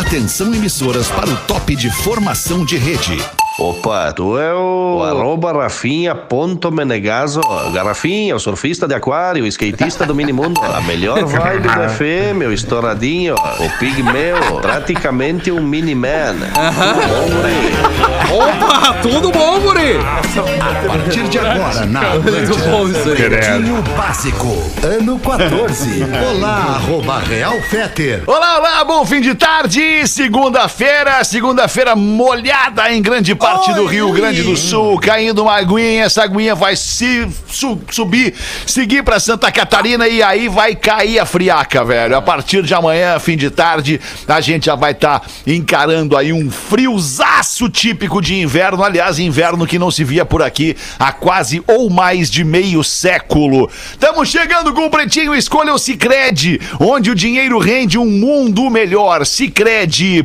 Atenção emissoras para o top de formação de rede. Opa, tu é o arroba Rafinha.menegaso. Garrafinha, o surfista de aquário, o skatista do minimundo. A melhor vibe do FM, o estouradinho, o pigmeu, praticamente um mini-man. Opa, tudo bom, guri? A partir de agora, na Muito bom isso aí. Pretinho Básico, ano 14. Olá, arroba Real Feter. Olá, olá, bom fim de tarde, segunda-feira, segunda-feira molhada em grande parte do Rio Grande do Sul, caindo uma aguinha, essa aguinha vai se su- subir, seguir pra Santa Catarina e aí vai cair a friaca, velho. A partir de amanhã, fim de tarde, a gente já vai estar encarando aí um friozaço típico de inverno, aliás, inverno que não se via por aqui há quase ou mais de meio século. Estamos chegando com o Pretinho Escolha o Cicred, onde o dinheiro rende um mundo melhor. Cicred.com.br.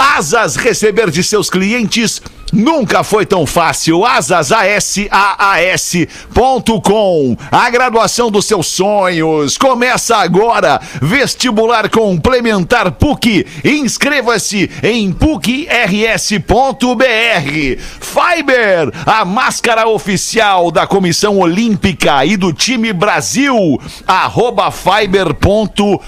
Asas receber de seus clientes nunca foi tão fácil. Asas, A-S-A-A-S.com. A graduação dos seus sonhos. Começa agora. Vestibular complementar PUC. Inscreva-se em PUCRS.br. Fiber, a máscara oficial da Comissão Olímpica e do time Brasil. Arroba fiber.oficial.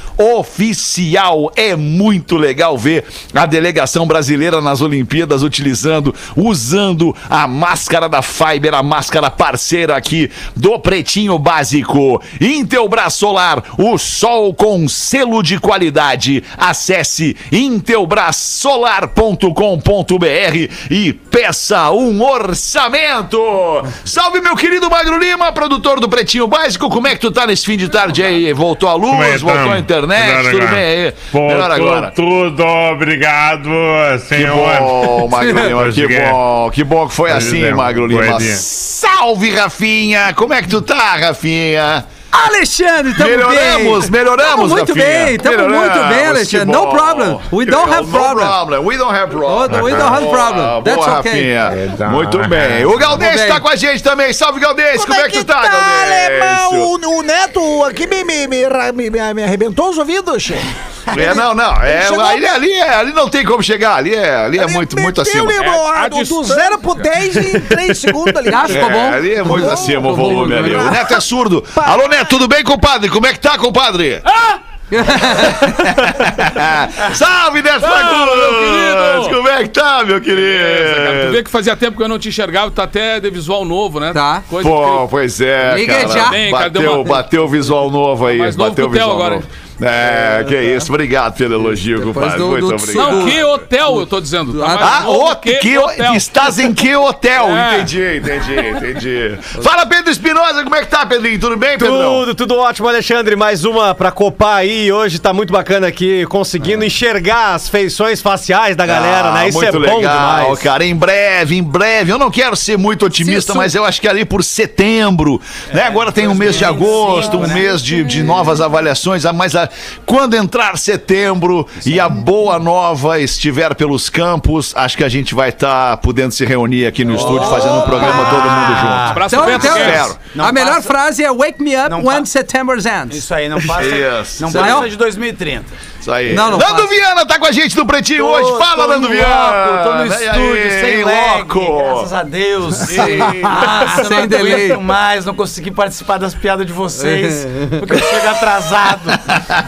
É muito legal ver a delegação brasileira nas Olimpíadas utilizando, usando a máscara da Fiber, a máscara parceira aqui do Pretinho Básico. Intelbras Solar, o sol com selo de qualidade. Acesse intelbrasolar.com.br e peça um orçamento. Salve meu querido Magro Lima, produtor do Pretinho Básico. Como é que tu tá nesse fim de tarde aí? Voltou a é luz, que voltou a internet, Melhor tudo agora. bem aí? Voltou Melhor agora. tudo, obrigado, Que senhor. bom, Magro Lima, que Consegui. Bom, que bom que foi Pois assim, é, Magro Lima. Salve, Rafinha! Como é que tu tá, Rafinha? Alexandre, tamo Melhoramos, bem. melhoramos, Tamo muito Rafinha. bem, tamo muito Melhoramos, bem, que Alexandre. No problem. We don't have No problem. problem. We don't have problem. Oh, we don't have problem. Boa, That's boa, okay. Rafinha. Então, Muito é. bem. O Galdês bem. tá com a gente também. Salve, Galdês. Como, é que tu tá, alemão? Galdês? O, o Neto aqui me, me, me, me, me- arrebentou os ouvidos, che. É, não, não. É, ali, ali, é, ali não tem como chegar. Ali é, ali é muito, muito acima. É, do. 0 pro 10 em 3 segundos ali. Ah, ficou É, bom? ali é muito acima bom, o volume ali. O Neto é surdo. Alô, Neto, tudo bem, compadre? Como é que tá, compadre? Salve, Neto Fagundes! meu querido! Como é que tá, meu Cara, tu vê querido? que fazia tempo que eu não te enxergava, tá até de visual novo, né? Tá. Coisa Pô, pois é, Liga cara. já. Bem, cara, deu Bateu, uma- bateu o visual novo aí. Mais novo bateu que visual agora. novo. É, que isso. Obrigado pelo elogio, compadre. do- Muito do- obrigado. Não, que hotel, eu tô dizendo. Tá Ah, o, que, hotel. estás em que hotel? É. Entendi, entendi, entendi. Fala, Pedro Espinosa, como é que tá, Pedrinho? Tudo bem, Pedro? Tudo, tudo ótimo, Alexandre. Mais uma pra copar aí. Hoje tá muito bacana aqui, conseguindo enxergar as feições faciais da galera, né? Isso é Ah, muito bom legal, demais. cara. Em breve, em breve. Eu não quero ser muito otimista, Sim, mas eu acho que ali por setembro, né? Agora tem um mês de agosto, um mês de, de novas avaliações, ah, mas ah, quando entrar setembro e a boa nova estiver pelos campos, acho que a gente vai estar podendo se reunir aqui no estúdio fazendo um programa todo mundo junto. Abraço Então, então. Espero. Não a melhor passa- frase é Wake me up Não when September ends. Isso aí, não passa, Isso. não Isso passa aí. de 2030. Isso aí. Não, não Nando faço. Viana tá com a gente no Pretinho Tô- hoje. Fala, Nando Viana. loco, Tô no estúdio, aí, sem lag, loco. graças a Deus. Nossa, Sem delay. mais, não consegui participar das piadas de vocês, porque eu chego atrasado.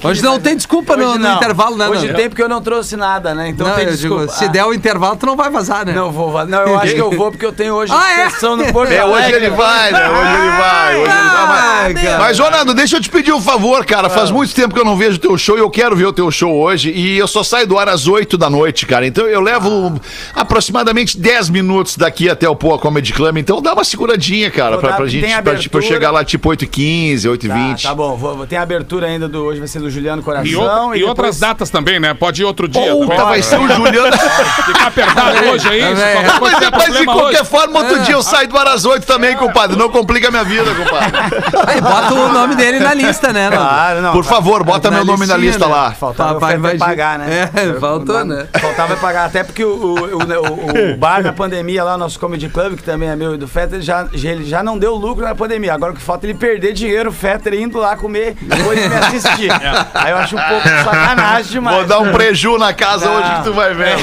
Pô, Hoje não tem desculpa no, no não. intervalo, né? Hoje Nando? tem porque eu não trouxe nada, né? Então Não, tem eu digo, desculpa. se Ah, der o intervalo, tu não vai vazar, né? Não vou, va- não, eu acho que eu vou porque eu tenho hoje Ah, é? sessão no Porto É, hoje ele vai, né? Hoje ele vai. Hoje ele vai. Ai, Mas, cara. mas, ô Nando, deixa eu te pedir um favor, cara. Faz muito tempo que eu não vejo o teu show e eu quero ver o teu show hoje. E eu só saio do ar às 8 da noite, cara. Então eu levo aproximadamente 10 minutos daqui até o Poa Comedy Club. Então dá uma seguradinha, cara, Vou pra, dar- pra gente, pra, abertura. tipo, chegar lá tipo 8h15, 8h20. Tá, tá bom, vou, tem a abertura ainda do hoje, vai ser do Juliano Coração. E, outra- e depois- outras datas também, né? Pode ir outro dia. Puta, também. vai ser o Juliano. Ficar apertado hoje aí. coisa Mas, mas de qualquer hoje. forma, outro É. dia eu saio do ar às 8 também, compadre. compadre. Não complica a minha vida, compadre. Aí bota o nome dele na lista, né? Claro, não. Por favor, bota meu nome na lista né? lá. Faltava Papai o vai pagar, né? É, faltou, né? Faltava pagar, até porque o, o, o- o bar na pandemia lá, o nosso Comedy Club, que também é meu e do Fetter, já, ele já não deu lucro na pandemia. Agora o que falta é ele perder dinheiro, o Fetter indo lá comer, de me assistir. Aí eu acho um pouco sacanagem demais. Vou dar um preju na casa Não. hoje que tu vai ver.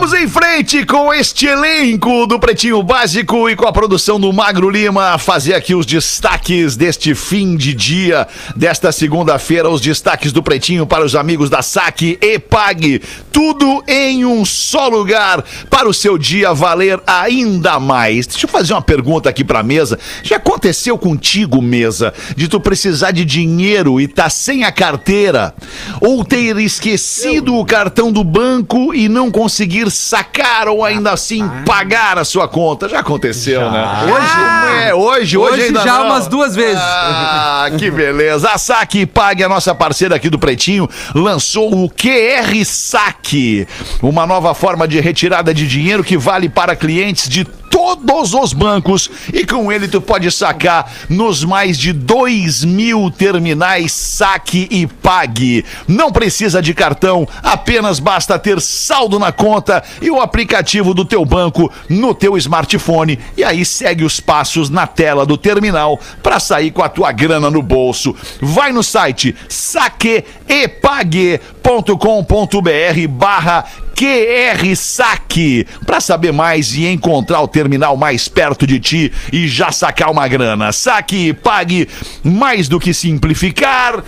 Vamos em frente com este elenco do Pretinho Básico e com a produção do Magro Lima, fazer aqui os destaques deste fim de dia, desta segunda-feira, os destaques do Pretinho para os amigos da Saque e Pague. Tudo em um só lugar para o seu dia valer ainda mais. Deixa eu fazer uma pergunta aqui pra mesa. Já aconteceu contigo, mesa, de tu precisar de dinheiro e tá sem a carteira? Ou ter esquecido o cartão do banco e não conseguir sacar ou ainda assim pagar a sua conta? Já aconteceu, né? Hoje, é, hoje, hoje, Hoje ainda já não. umas duas vezes. Ah, que beleza. A Saque Pague, a nossa parceira aqui do Pretinho, lançou o QR Saque, uma nova forma de retirada de dinheiro que vale para clientes de todos os bancos e com ele tu pode sacar nos mais de 2 mil terminais saque e pague. Não precisa de cartão, apenas basta ter saldo na conta e o aplicativo do teu banco no teu smartphone e aí segue os passos na tela do terminal para sair com a tua grana no bolso. Vai no site saqueepague.com.br barra QR Saque para saber mais e encontrar o terminal mais perto de ti e já sacar uma grana. Saque e pague mais do que simplificar.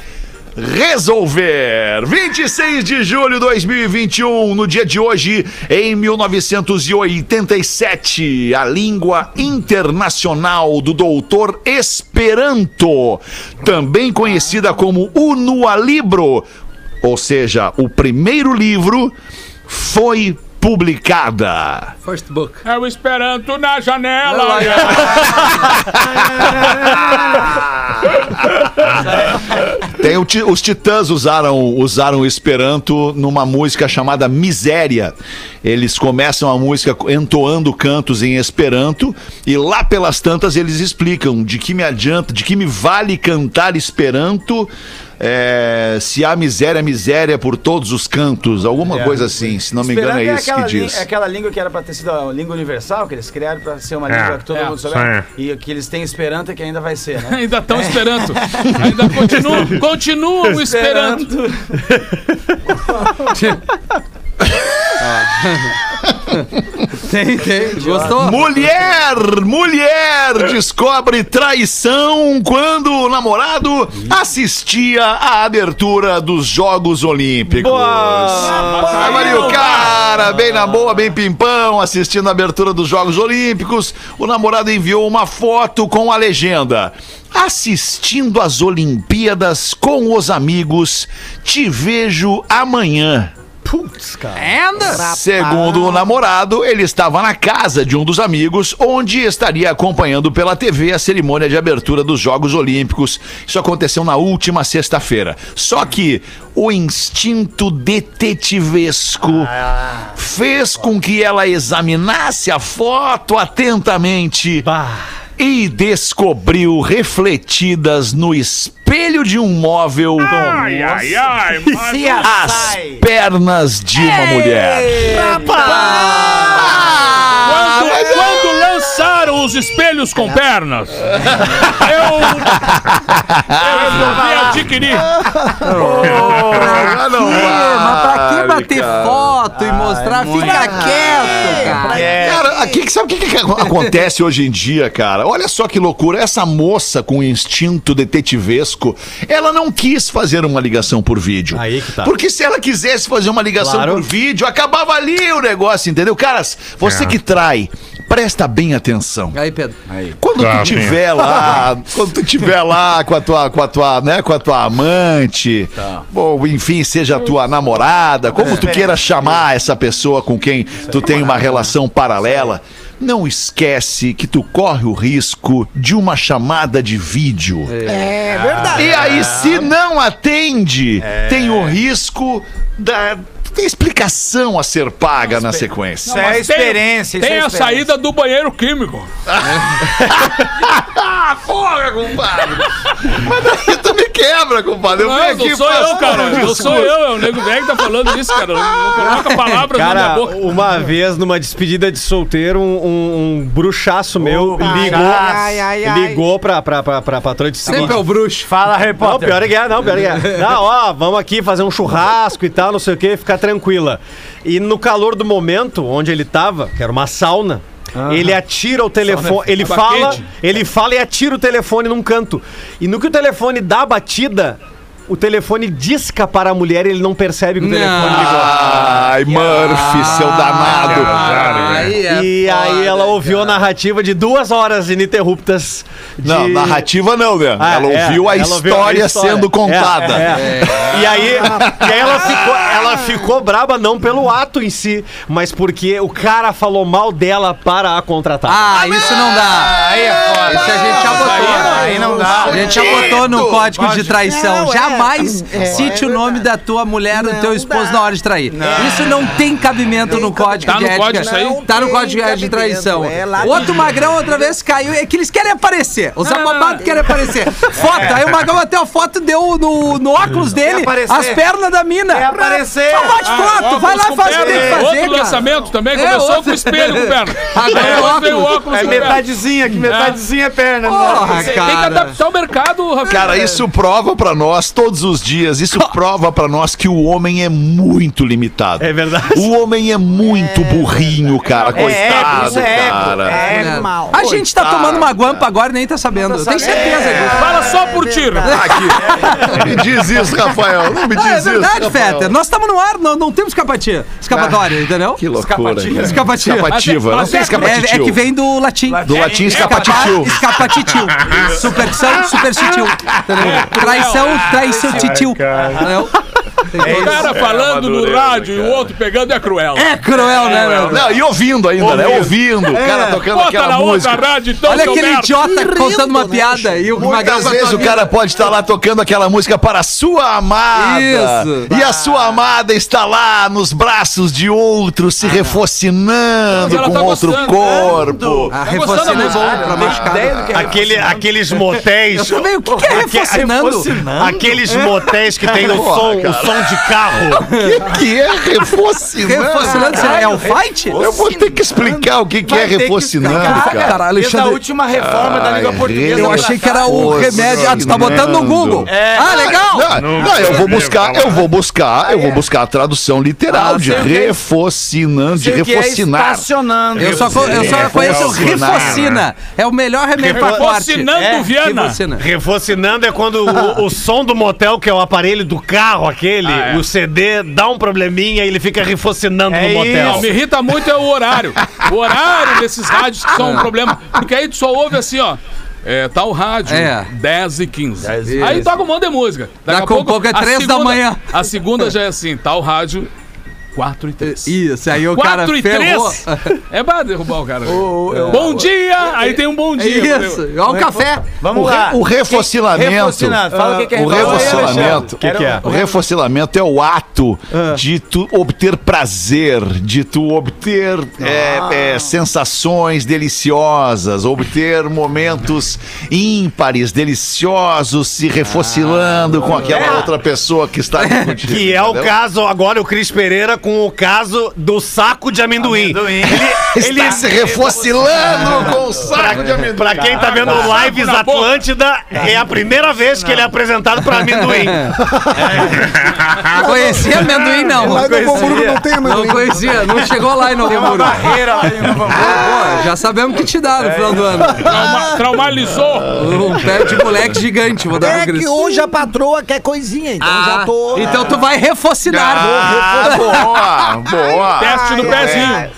Resolver! 26 de julho de 2021, no dia de hoje, em 1987, a língua internacional do doutor Esperanto, também conhecida como Unua Libro, ou seja, o primeiro livro, foi publicada. First book. É o Esperanto na janela. Tem o ti- os Titãs usaram, usaram o Esperanto numa música chamada Miséria. Eles começam a música entoando cantos em Esperanto e lá pelas tantas eles explicam de que me adianta, de que me vale cantar Esperanto é, se há miséria, miséria por todos os cantos, alguma coisa assim. Se não me engano é Esperanto isso que diz. É aquela língua que era pra ter sido a língua universal, que eles criaram pra ser uma língua que todo é, mundo souber. E que eles têm esperanto que ainda vai ser, né? Ainda estão esperando. Ainda continuam, continuam esperando. Tem, tem. Gostou? Mulher, mulher descobre traição quando o namorado assistia à abertura dos Jogos Olímpicos. Tava ali o cara, bem na boa, bem pimpão, assistindo a abertura dos Jogos Olímpicos. O namorado enviou uma foto com a legenda. Assistindo às Olimpíadas com os amigos, te vejo amanhã. Anda! Segundo o namorado, ele estava na casa de um dos amigos, onde estaria acompanhando pela TV a cerimônia de abertura dos Jogos Olímpicos. Isso aconteceu na última sexta-feira. Só que o instinto detetivesco fez com que ela examinasse a foto atentamente. E descobriu refletidas no espelho de um móvel. Ai, ai, ai, as pernas de uma mulher. Quando, quando lançaram os espelhos com pernas, eu, eu resolvi adquirir. Ah, não Mas pra que bater cara. foto e mostrar? Fica quieto, cara. Cara, aqui, sabe o que, que acontece hoje em dia, cara? Olha só que loucura. Essa moça com instinto detetivesco, ela não quis fazer uma ligação por vídeo. Aí que tá. Porque se ela quisesse fazer uma ligação Claro. por vídeo, acabava ali o negócio, entendeu? Caras, você que trai, presta bem atenção. Aí, Pedro. Quando Tá, tu tiver lá, quando tu tiver lá com a tua, com a tua, né, com a tua amante, ou enfim, seja a tua namorada, como tu queira chamar essa pessoa com quem tu tem uma relação paralela, não esquece que tu corre o risco de uma chamada de vídeo. É verdade. E aí, se não atende, tem o risco da. Tem expli- explicação a ser paga na sequência. Isso é Mas tem- experiência, isso Tem é a experiência. saída do banheiro químico. Ah, porra, compadre! Mas daí tu me quebra, compadre. Eu Não, vim aqui não sou faço eu, cara. Não sou eu, é o nego velho que tá falando isso, cara. Não, não coloca palavras na minha Cara, boca. uma vez numa despedida de solteiro, um, um- um bruxaço meu ligou, ai, ai, ai. ligou pra, pra, pra, pra patroa de. Sempre é o bruxo. Fala, Não, Potter. pior é que é, não, pior é que é. Não, ó, vamos aqui fazer um churrasco e tal, não sei o que, ficar tranquila. E no calor do momento, onde ele tava, que era uma sauna, ele atira o telefone, ele fala, ele fala e atira o telefone num canto. E no que o telefone dá a batida, o telefone disca para a mulher e ele não percebe que o telefone ligou. Ai, Murphy, seu danado. Aí é e aí foda, ela ouviu a narrativa de duas horas ininterruptas. de- Não, narrativa não, né? Ah, ela é, ouviu a ela ouviu a história. sendo contada. É, é. E aí, e aí ela, ficou, ela ficou braba não pelo ato em si, mas porque o cara falou mal dela para a contratar. Ah, isso não dá. Aí é foda. Isso a gente já botou. Aí não dá. A gente já botou no código de traição. É. Jamais É, cite é o nome da tua mulher, do Não teu esposo dá. na hora de trair. Isso não tem cabimento no código Tá de no ética. código isso aí? Não Tá no código de cabimento, traição. é Outro magrão outra vez caiu. É que eles querem aparecer. Os ababados querem aparecer. Foto. Aí o magrão bateu a foto, deu no, no óculos dele as pernas da mina. Quer aparecer. Só bate foto. Vai lá óculos e faz o que tem que fazer, Outro cara. lançamento também, É, começou com o espelho com perna. Agora é o óculos. É metadezinha, que metadezinha é perna. Porra, Tem que cara. adaptar o mercado, Rafael. Cara, isso prova pra nós todos os dias, isso prova pra nós que o homem é muito limitado. É verdade. O homem é muito burrinho, cara. Coitado, isso é cara. É mal. A gente tá tomando uma guampa agora e nem tá sabendo. Eu tenho certeza disso. Fala só por tiro. Aqui. Me diz isso, Rafael. Não me diz Ah, é isso. verdade. Fetter. Nós estamos no ar, não, não temos escapatia. Escapatória, entendeu? Que loucura. cara. Escapativa. Escapativa. Não é- tem É, escapativa. é que vem do latim. Do latim escapatitil. Escapatitil. Superstição, superstitil. Entendeu? Traição, traição, titil. Entendeu? O cara falando no rádio e o outro pegando é cruel. É cruel, né, meu? Não, e ouvindo ainda, né? Ouvindo. O cara tocando Bota aquela na música. outra rádio, então, Olha aquele merda. idiota rindo, contando uma né, piada e o Muitas vezes o cara pode estar lá tocando aquela música para a sua amada. Isso. E a sua amada está lá nos braços de outro, se refocinando Mas ela com tá outro gostando. corpo. A Tá gostando refocina é. Aquele, aqueles motéis. Eu também, o que, que é refocinando? Aqueles motéis que tem o som, som de carro. O que, que é refocinando? Refocinando, é o fight? Eu vou ter que explicar o que, que é refocinando, cara. Caralho, Desde a Alexandre. última reforma da língua Ai, portuguesa. Eu achei que era o remédio. Ah, tu tá botando no Google. É. Ah, legal. Não, não, eu vou buscar, eu vou buscar, eu vou buscar a tradução literal Ah, de é- refocinando, de é refocinar. estacionando. Eu só, eu só conheço. Rifocina. É o melhor remédio pra corte. Refocinando É, Viana. Refocinando é quando o, o som do motel, que é o aparelho do carro, aquele, Ah, é. o CD, dá um probleminha e ele fica refocinando É no motel. Não, me irrita muito é o horário. O horário desses rádios que são um problema. Porque aí tu só ouve assim, ó. É, tá o rádio, É. 10 e 15. e Aí 15. toca um monte de música. Daqui a pouco é a três da segunda- manhã. A segunda já é assim, tá o rádio, 4 e 3. Isso, aí o cara 4 e ferrou. 3. É pra derrubar o cara. bom dia! Aí tem um bom dia. Isso, olha o café. Vamos O, lá. re, o refocilamento. Fala o que que é O refocilamento. O que, que é? O refocilamento é o ato de tu obter prazer, de tu obter é, é, sensações deliciosas, obter momentos ímpares, deliciosos, se refocilando com aquela outra pessoa que está ali contigo. Que é o caso, agora o Cris Pereira com o caso do saco de amendoim. Amendoim. Ele, Está se refocilando com o saco de amendoim. Pra quem tá vendo o Lives. Atlântida, é a primeira vez que ele é apresentado pra amendoim. Conhecia amendoim, não. Lá Novo Hamburgo não tem Não amendoim. conhecia, não chegou lá em Novo Hamburgo. Barreira lá em Novo Hamburgo. Pô, já sabemos que te dá no final do ano. Trauma- traumatizou. Um pé de moleque gigante, vou dar É pro Cris. que hoje a patroa quer coisinha, então Ah, já tô. Então tu vai refocinar. Ah, boa, boa. Teste do pezinho.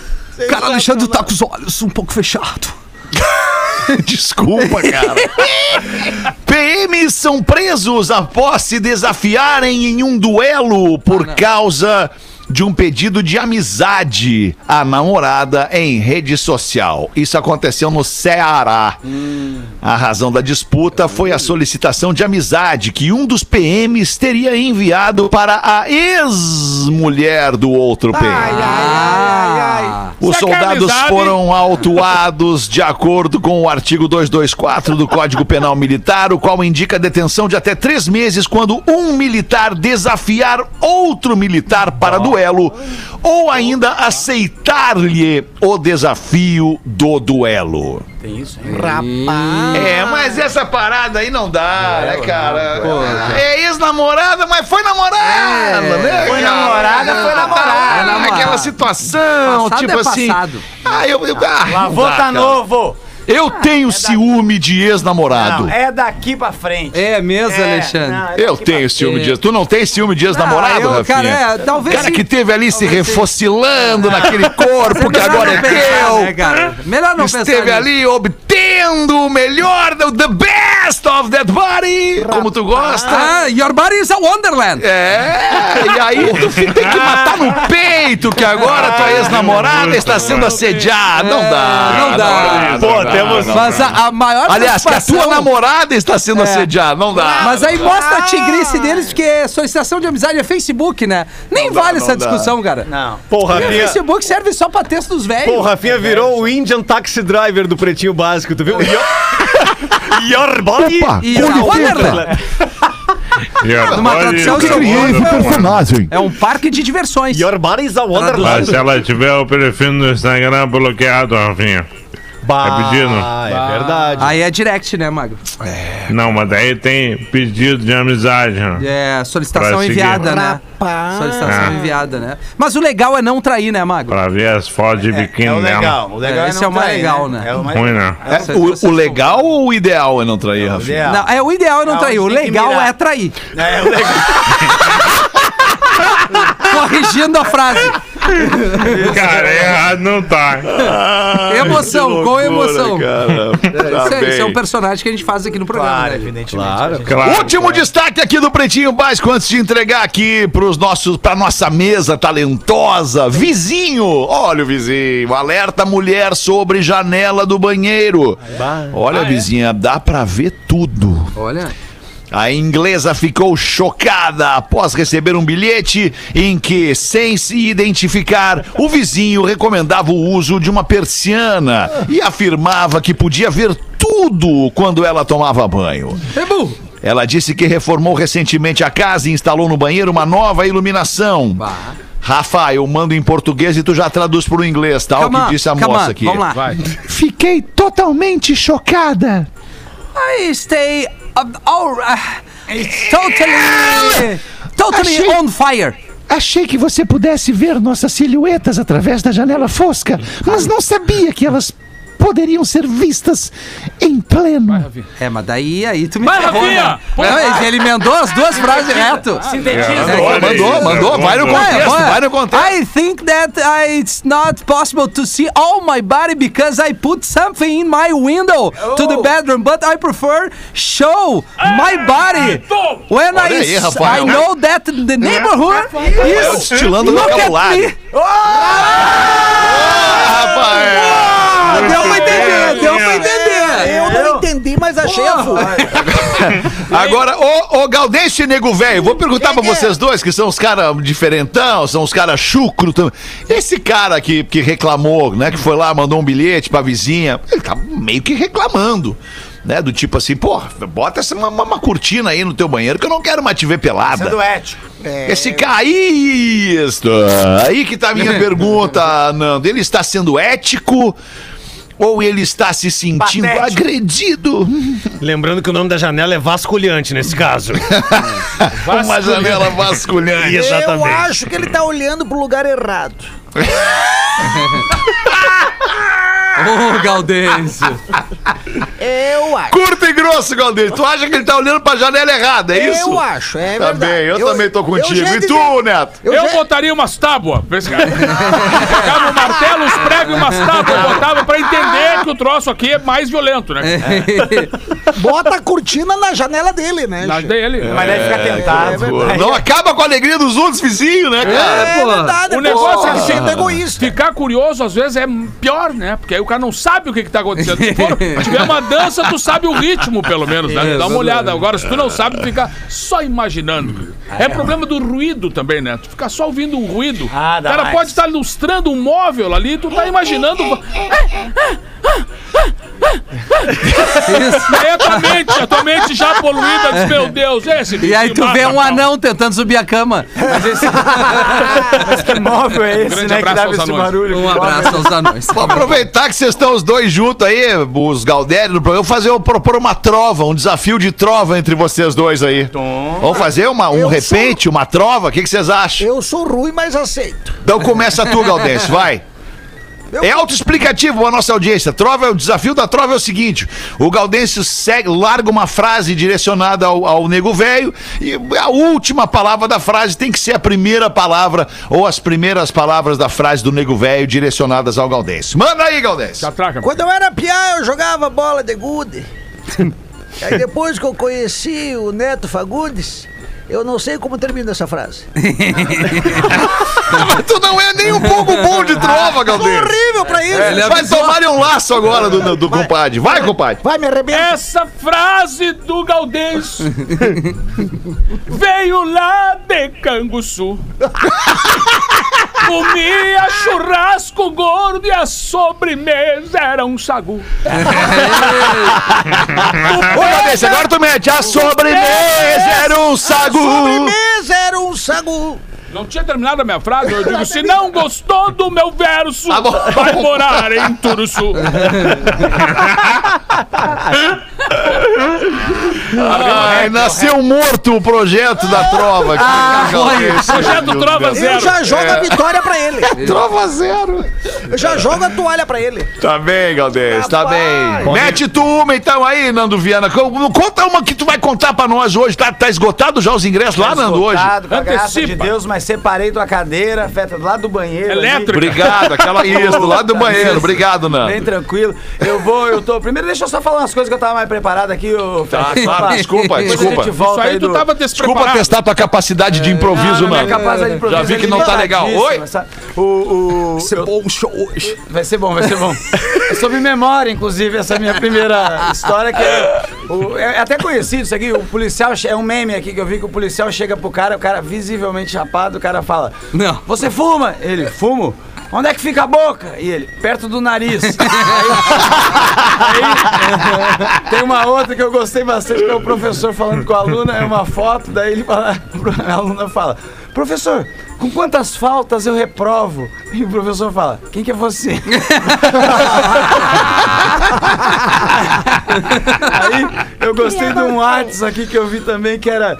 Cara, Alexandre tá com os olhos um pouco fechados. Desculpa, cara. PMs são presos após se desafiarem em um duelo por causa de um pedido de amizade à namorada em rede social. Isso aconteceu no Ceará. A razão da disputa foi a solicitação de amizade que um dos PMs teria enviado para a ex-mulher do outro PM. Ah, Os Isso é que é soldados foram autuados de acordo com o artigo 224 do Código Penal Militar, o qual indica detenção de até três meses quando um militar desafiar outro militar para duelo ou ainda aceitar-lhe o desafio do duelo. Tem isso, hein? Rapaz. É, mas essa parada aí não dá, né, cara? É ex-namorada, mas foi namorada, né? Foi cara? namorada, foi namorada. Aquela situação, Passado tipo é assim. Ah, eu. eu ah, Lavou não tá cara. novo. Eu tenho ciúme de ex-namorado. É daqui pra frente. É mesmo, É, Alexandre? não, é Eu tenho ciúme É. de ex. Tu não tem ciúme de Ah, ex-namorado, eu, Rafinha? cara, é, talvez cara sim. que teve ali se refocilando naquele corpo que agora é teu. né, cara? Melhor não pensar Esteve nisso. ali obtendo o melhor, do- the best of that body, como tu gosta. Ah, your body is a wonderland. É, e aí tu tem que matar no peito que agora tua ex-namorada está sendo assediada. Não dá. não dá. Pô, temos. Mas a, a maior Aliás, que a tua namorada está sendo assediada. Não dá. Mas aí mostra a tigrice deles, porque solicitação de amizade é Facebook, né? Nem Não dá, vale não essa dá. discussão, cara. Não. Porra, Rafinha. Facebook serve só pra texto dos velhos. O Rafinha virou o Indian Taxi Driver do Pretinho Básico, tu viu? Your, body. Opa, E Wonderland Numa tradução eu criei de personagem. é um parque de diversões. Your body is a wonderland. Mas se ela tiver o perfil no Instagram bloqueado, Rafinha. Bah, pedindo. é verdade. Aí é direct, né, Mago? Não, mas daí tem pedido de amizade. né? É, solicitação enviada, né? Rapaz. Solicitação Ah. enviada, né? Mas o legal é não trair, né, Mago? Pra ver as fotos de biquíni É o dela. legal. O legal É, é, esse não é o mais trair, legal, né? É o mais Ruim, né? É, o, o legal ou o ideal é não trair, Rafinha? ideal. Não, é, o ideal é não Não, trair. O legal é trair. É o legal. Corrigindo a frase. Cara, errado não tá. emoção, com emoção. Cara. Tá Isso, é, isso é um personagem que a gente faz aqui no programa, Claro, né? evidentemente. Claro. Claro. Último destaque aqui do Pretinho Básico antes de entregar aqui pros nossos, pra nossa mesa talentosa. Vizinho, olha o vizinho, alerta mulher sobre janela do banheiro. Olha, vizinha, dá pra ver tudo. Olha. A inglesa ficou chocada após receber um bilhete em que, sem se identificar, o vizinho recomendava o uso de uma persiana e afirmava que podia ver tudo quando ela tomava banho. Ebu. Ela disse que reformou recentemente a casa e instalou no banheiro uma nova iluminação. Bah. Rafa, eu mando em português e tu já traduz pro inglês, tá? O Come que disse a come moça aqui. Vamos lá. Vai. Fiquei totalmente chocada. I stay uh, all, uh, totally, totally Achei- on fire. Achei que você pudesse ver nossas silhuetas através da janela fosca, mas não sabia que elas poderiam ser vistas em pleno. É, mas daí aí tu me Vai, ferrou, Rafinha! né? Não, ele emendou as duas frases reto. Sintetiza. Mandou, mandou, mandou. Vai no contexto, vai no contexto. I think that I, it's not possible to see all my body because I put something in my window to the bedroom, but I prefer show my body when Olha I, aí, s- Rafael. I know that the neighborhood Rafael is destilando no look at celular. me. Rafael! Ah, deu pra entender, deu pra entender. Eu não entendi, mas achei a. Agora, ô, ô Gaudêncio e Nego Velho, vou perguntar pra Quem é? vocês dois, que são os caras diferentão, são os caras chucro também. Esse cara que, que reclamou, né, que foi lá, mandou um bilhete pra vizinha, ele tá meio que reclamando. Né, do tipo assim, pô, bota essa uma, uma- uma cortina aí no teu banheiro que eu não quero mais te ver pelada. Sendo ético. Esse cara, isso! Aí que tá a minha pergunta, Nando. Ele está sendo ético ou ele está se sentindo Patético. agredido? Lembrando que o nome da janela é vasculhante nesse caso. Uma janela vasculhante. Eu acho que ele tá olhando pro lugar errado. Ô, Gaudêncio. Eu acho. Curto e grosso, Galdêncio. Tu acha que ele tá olhando pra janela errada, é isso? Eu acho, é Tá verdade. bem, eu, também tô contigo. E tu, Neto? Eu, Eu já- botaria umas tábuas pra esse cara. Pegava um martelo, os pregos e umas tábuas, botava pra entender que o troço aqui é mais violento, né? Bota a cortina na janela dele, né? Na dele. Mas deve ficar tentado. Pô, Não acaba com a alegria dos outros vizinhos, né, cara? É verdade, O negócio é que sendo se- egoísta. Ficar curioso, às vezes, é pior, né? Porque aí o cara não sabe o que, que tá acontecendo. Se for, tiver uma dança, tu sabe o ritmo, pelo menos, né? Dá uma olhada. Agora, se tu não sabe, fica só imaginando. É problema do ruído também, né? Tu ficar só ouvindo um ruído. Ah, o cara mais. pode estar ilustrando um móvel ali, tu tá imaginando. E aí a tua mente, a tua mente já poluída, diz, meu Deus, esse E aí tu vê um anão tentando subir a cama. Mas, esse... Mas que móvel é esse, grande né? Que dava esse anões. barulho. Um abraço aos anões. Vou aproveitar que vocês estão os dois juntos aí, os Galdério no programa, fazer, eu propor uma trova, um desafio de trova entre vocês dois aí. Vamos fazer uma, um Eu repente, uma trova? O que, que vocês acham? Eu sou ruim, mas aceito. Então começa tu, Galdêncio, vai. É autoexplicativo a nossa audiência. Trova, o desafio da trova é o seguinte: o Gaudêncio segue, larga uma frase direcionada ao, ao nego velho e a última palavra da frase tem que ser a primeira palavra ou as primeiras palavras da frase do nego velho direcionadas ao Gaudêncio. Manda aí, Gaudêncio. Catraca. Quando eu era piá, eu jogava bola de gude. Aí depois que eu conheci o Neto Fagundes, eu não sei como termina essa frase. tu não é nem um pouco bom de trova, Sou Gaudêncio. horrível pra isso. Ele Vai tomar um laço agora do, do compadre. Vai, compadre. Vai, me arrebenta. Essa frase do Gaudêncio veio lá de Canguçu. Comia churrasco gordo e a sobremesa era um sagu. Gaudêncio, agora tu mete. A sobremesa era um sagu. Sobremesa era um sagu. Não tinha terminado a minha frase, eu digo, se não gostou do meu verso, Tá vai morar em Turuçu. Ai, nasceu morto o projeto da Trova. Ah. Projeto Trova Eu Zero. já jogo É. a vitória pra ele. Trova zero. Eu já jogo a toalha pra ele. Tá bem, Galdês, tá bem. Mete tu uma então aí, Nando Viana. Co- Conta uma que tu vai contar pra nós hoje. Tá, tá esgotado já os ingressos lá, Nando, hoje? Esgotado, Com a graça de Antecipa. Deus, mas separei tua cadeira, feta do lado do banheiro. ali. Elétrica. Obrigado, aquela isso, do lado do banheiro. Obrigado, Bem Nando. tranquilo. Eu vou, eu tô. Primeiro, deixa eu só falar umas coisas que eu tava mais preparado aqui. Ô, Tá, claro, Opa, desculpa, desculpa. a gente volta Isso aí tu do- tava Desculpa testar tua capacidade de improviso, Não, não, minha Nando. capacidade de improviso Já vi que é não tá legal. limitadíssima, Oi? O, o, eu- Bom show hoje. Vai ser bom, vai ser bom. É sobre memória, inclusive, essa minha primeira história, que é, o- é até conhecido isso aqui. O policial, é um meme aqui que eu vi que o policial chega pro cara, o cara visivelmente chapado, o cara fala: Não. Você fuma? Ele, fumo. Onde é que fica a boca? E ele, perto do nariz. Aí, aí, tem uma outra que eu gostei bastante, que é o professor falando com a aluna, é uma foto, daí ele fala, a aluna fala, professor, com quantas faltas eu reprovo? E o professor fala, quem que é você? Aí eu gostei de um WhatsApp aqui que eu vi também que era.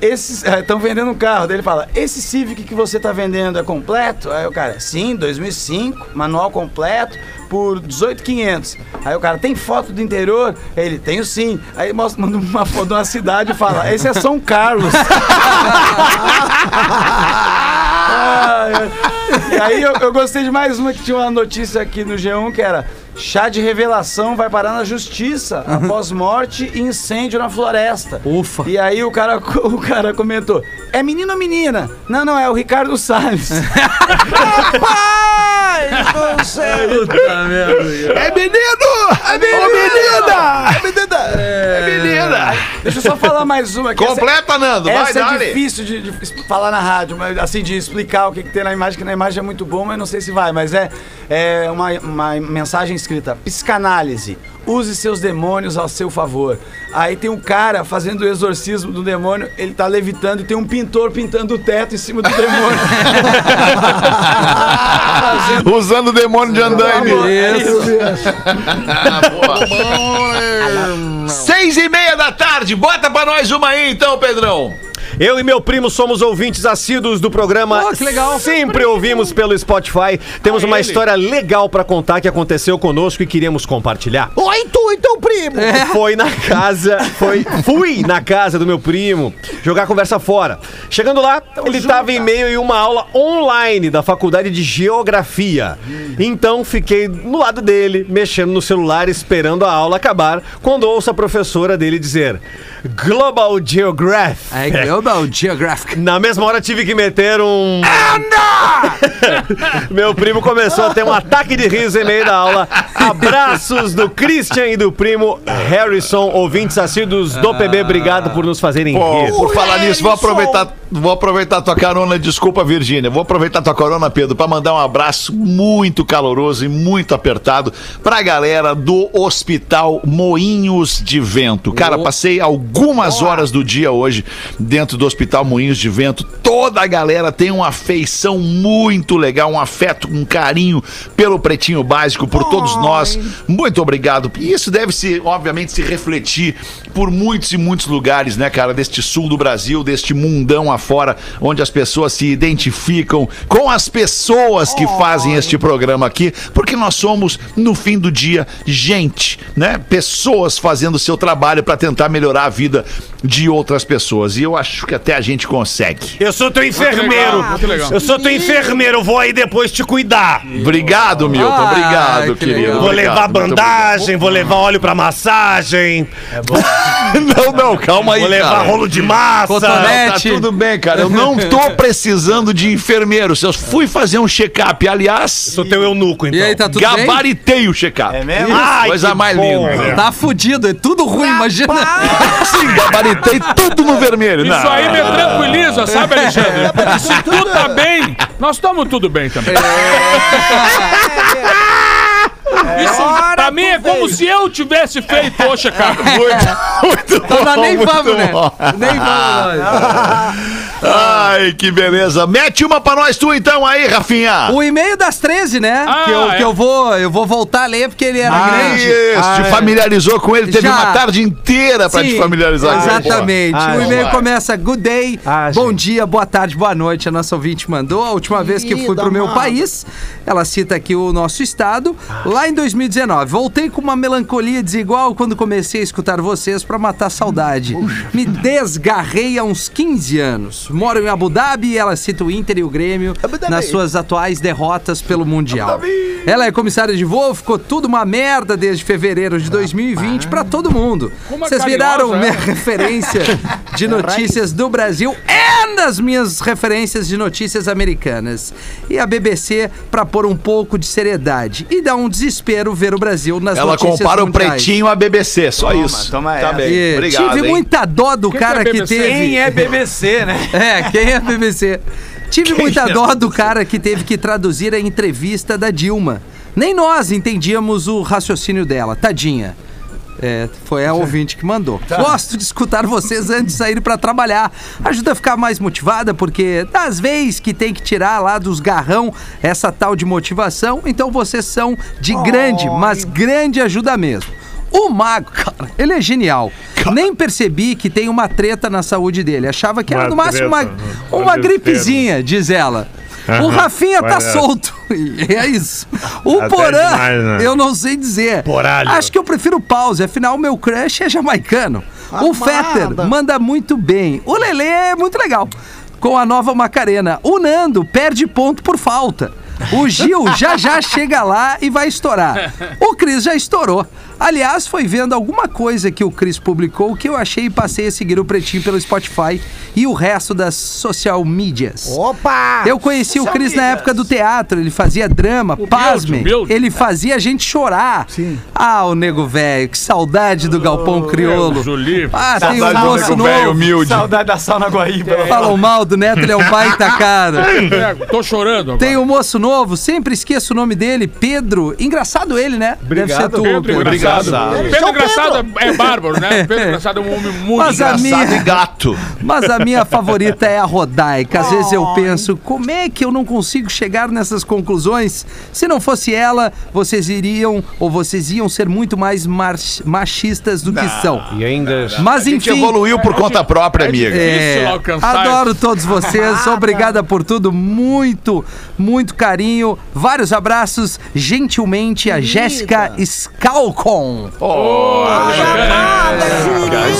Estão vendendo um carro, daí ele fala: Esse Civic que você tá vendendo é completo? Aí o cara, sim, 2005, manual completo, por 18,500. Aí o cara, tem foto do interior? Ele, tenho sim. Aí mostra, manda uma foto de uma cidade e fala: Esse é São Carlos. Ai. E aí eu, eu gostei de mais uma que tinha uma notícia aqui no G1 que era chá de revelação vai parar na justiça após morte e incêndio na floresta. Ufa. E aí o cara, o cara comentou: é menino ou menina? Não, não, é o Ricardo Salles. Puta merda. É menino! É menina! É menina. É menina! Deixa eu só falar mais uma aqui. Essa- Completa, Nando. Vai, Essa é dale. difícil de, de falar na rádio, mas assim, de explicar o que, que tem na imagem, que na imagem é muito bom, mas não sei se vai. Mas é, é uma, uma mensagem escrita: psicanálise. Use seus demônios ao seu favor. Aí tem um cara fazendo o exorcismo do demônio, ele tá levitando e tem um pintor pintando o teto em cima do demônio. Usando o demônio de andaime. Ah, boa. Seis e meia da tarde. Bota pra nós uma aí, então, Pedrão. Eu e meu primo somos ouvintes assíduos do programa. Oh, que legal. Sempre ouvimos pelo Spotify. Temos uma história legal pra contar que aconteceu conosco e queríamos compartilhar. Oi, tu e teu primo. Foi na casa, foi, fui na casa do meu primo jogar conversa fora. Chegando lá, ele estava em meio a uma aula online da faculdade de geografia. Então fiquei no lado dele, mexendo no celular, esperando a aula acabar, quando ouço a professora dele dizer: Global Geographic. É, meu National Geographic. Na mesma hora tive que meter um. Meu primo começou a ter um ataque de riso em meio da aula. Abraços do Christian e do primo Harrison, ouvintes assíduos do PB. Obrigado por nos fazerem Pô, rir. por falar nisso, vou aproveitar, vou aproveitar tua carona, desculpa, Virgínia. Vou aproveitar tua carona, Pedro, pra mandar um abraço muito caloroso e muito apertado pra galera do Hospital Moinhos de Vento. Cara, passei algumas horas do dia hoje dentro do Hospital Moinhos de Vento. Toda a galera tem uma afeição muito legal, um afeto, um carinho pelo Pretinho Básico, por todos nós. Muito obrigado. E isso deve se, obviamente, se refletir por muitos e muitos lugares, né, cara, deste sul do Brasil, deste mundão afora, onde as pessoas se identificam com as pessoas que fazem este programa aqui, porque nós somos, no fim do dia, gente, né? Pessoas fazendo o seu trabalho para tentar melhorar a vida de outras pessoas. E eu acho que até a gente consegue. Eu sou teu enfermeiro. Muito legal. Eu sou teu enfermeiro, vou aí depois te cuidar. Obrigado, Milton. Obrigado, que querido. legal. Vou Obrigado, levar muito bandagem, vou levar óleo pra massagem. Não, não, calma aí, vou levar cara. rolo de massa. Cotonete. Tá tudo bem, cara. Eu não tô precisando de enfermeiro. Eu fui fazer um check-up. Aliás, Sou teu eunuco, então. E aí, tá tudo bem? gabaritei o check-up. É mesmo? Ai, coisa mais bom. linda. Tá fudido, é tudo ruim, imagina. Sim, gabaritei tudo no vermelho. Isso Não. aí me tranquiliza, sabe, Alexandre? Porque se tu tá bem, nós estamos tudo bem também. Isso, pra mim é como se eu tivesse feito o check-up. Muito bom, Então nós nem vamos, né? bom. Nem vamos nós. Ai, que beleza. Mete uma pra nós tu então aí, Rafinha. O e-mail das 13, né? Ah, que eu, é. que eu vou, eu vou voltar a ler porque ele era grande. Isso, te familiarizou com ele, teve Já. uma tarde inteira pra te Sim, familiarizar. com ele. Exatamente. Ah, o e-mail começa: Good day, Ah, bom gente. dia, boa tarde, boa noite. A nossa ouvinte mandou. A última vez que fui pro meu país, ela cita aqui o nosso estado, lá em 2019. Voltei com uma melancolia desigual quando comecei a escutar vocês pra matar a saudade. Me desgarrei há uns 15 anos. Moro em Abu Dhabi e ela cita o Inter e o Grêmio nas suas atuais derrotas pelo Mundial. Ela é comissária de voo, ficou tudo uma merda desde fevereiro de 2020 pra todo mundo. Vocês viraram é? minha referência de notícias do Brasil e das minhas referências de notícias americanas. E a BBC pra pôr um pouco de seriedade. E dá um desespero ver o Brasil nas Ela notícias compara o mundiais. pretinho à BBC, só Toma, isso. toma tá essa. bem. E Obrigado. tive hein? muita dó do que cara é que teve. Quem é BBC, né? É, quem é a BBC? Tive muita é dó do cara que teve que traduzir a entrevista da Dilma. Nem nós entendíamos o raciocínio dela, tadinha. É, foi a ouvinte que mandou. Gosto de escutar vocês antes de sair pra trabalhar. Ajuda a ficar mais motivada, porque das vezes que tem que tirar lá dos garrão essa tal de motivação, então vocês são de grande, mas grande ajuda mesmo. O Mago, cara, ele é genial. Nem percebi que tem uma treta na saúde dele. Achava que era Uma no máximo uma, treta, uma gripezinha, diz ela. O Rafinha tá solto. É isso. O Até Porã, demais, né? eu não sei dizer. Poralho. Acho que eu prefiro pause, afinal meu crush é jamaicano. O Fetter manda muito bem. O Lelê é muito legal. Com a nova Macarena. O Nando perde ponto por falta. O Gil já já chega lá e vai estourar. O Cris já estourou. Aliás, foi vendo alguma coisa que o Cris publicou que eu achei e passei a seguir o Pretinho pelo Spotify e o resto das social medias. Opa! Eu conheci o Cris na época do teatro, ele fazia drama, pasmem, humilde. ele fazia a gente chorar. Sim. Ah, o nego velho, que saudade do galpão crioulo. Deus o livre. Ah, tem um moço novo. humilde. Saudade da sauna Guaíba. Falam mal do neto, ele é um baita cara. É, tô chorando agora. Tem um moço novo, sempre esqueço o nome dele, Pedro. Engraçado ele, né? Deve ser tu, Pedro Pedro. Engraçado. Obrigado. Pedro Engraçado é bárbaro, né? Pedro Engraçado é um homem muito Mas engraçado. minha- e gato. Mas a minha favorita é a Rodaica. Às vezes eu penso, como é que eu não consigo chegar nessas conclusões? Se não fosse ela, vocês iriam, ou vocês iam ser muito mais mach- machistas do que são. E ainda. Mas A gente enfim. evoluiu por conta própria, amiga. É, difícil alcançar adoro todos vocês, obrigada por tudo, muito, muito carinho, vários abraços, gentilmente a Jéssica Scalco. Bom.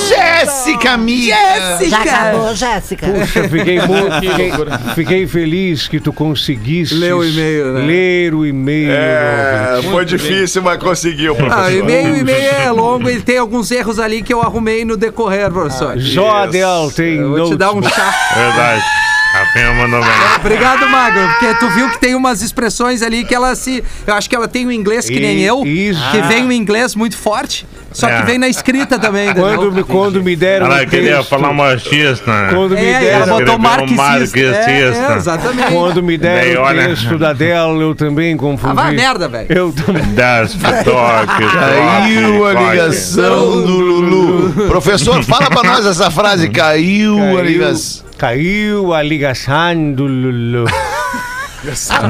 Jéssica, minha. Já acabou, Jéssica. Puxa, fiquei muito. Que Fiquei, fiquei feliz que tu conseguisse Ler o e-mail, né? Ler o e-mail. É, foi difícil, mas conseguiu, Ah, o professor. e-mail, o e-mail é longo, ele tem alguns erros ali que eu arrumei no decorrer, professor. Jodel tem Eu vou te dar um chá. Verdade. Rafinha mandou bem. Obrigado, Magro, porque tu viu que tem umas expressões ali que ela se. Eu acho que ela tem um inglês que nem eu, isso. que vem um inglês muito forte, só que É. vem na escrita também. entendeu? Quando me, quando me deram Ela queria texto, falar machista, né? Quando me É, e ela deram, botou Escreveu marxista. marxista. É, é, exatamente. quando me deram o olha. texto da dela, eu também confundi. Ah, vai merda, velho. Eu também. Das toque, Caiu a ligação do Lulu. Professor, fala pra nós essa frase. Caiu, a ligação. Caiu a ligação do Lulu. Ligação.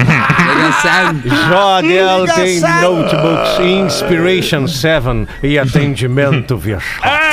Jodel tem notebooks Inspiration 7 e atendimento virtual.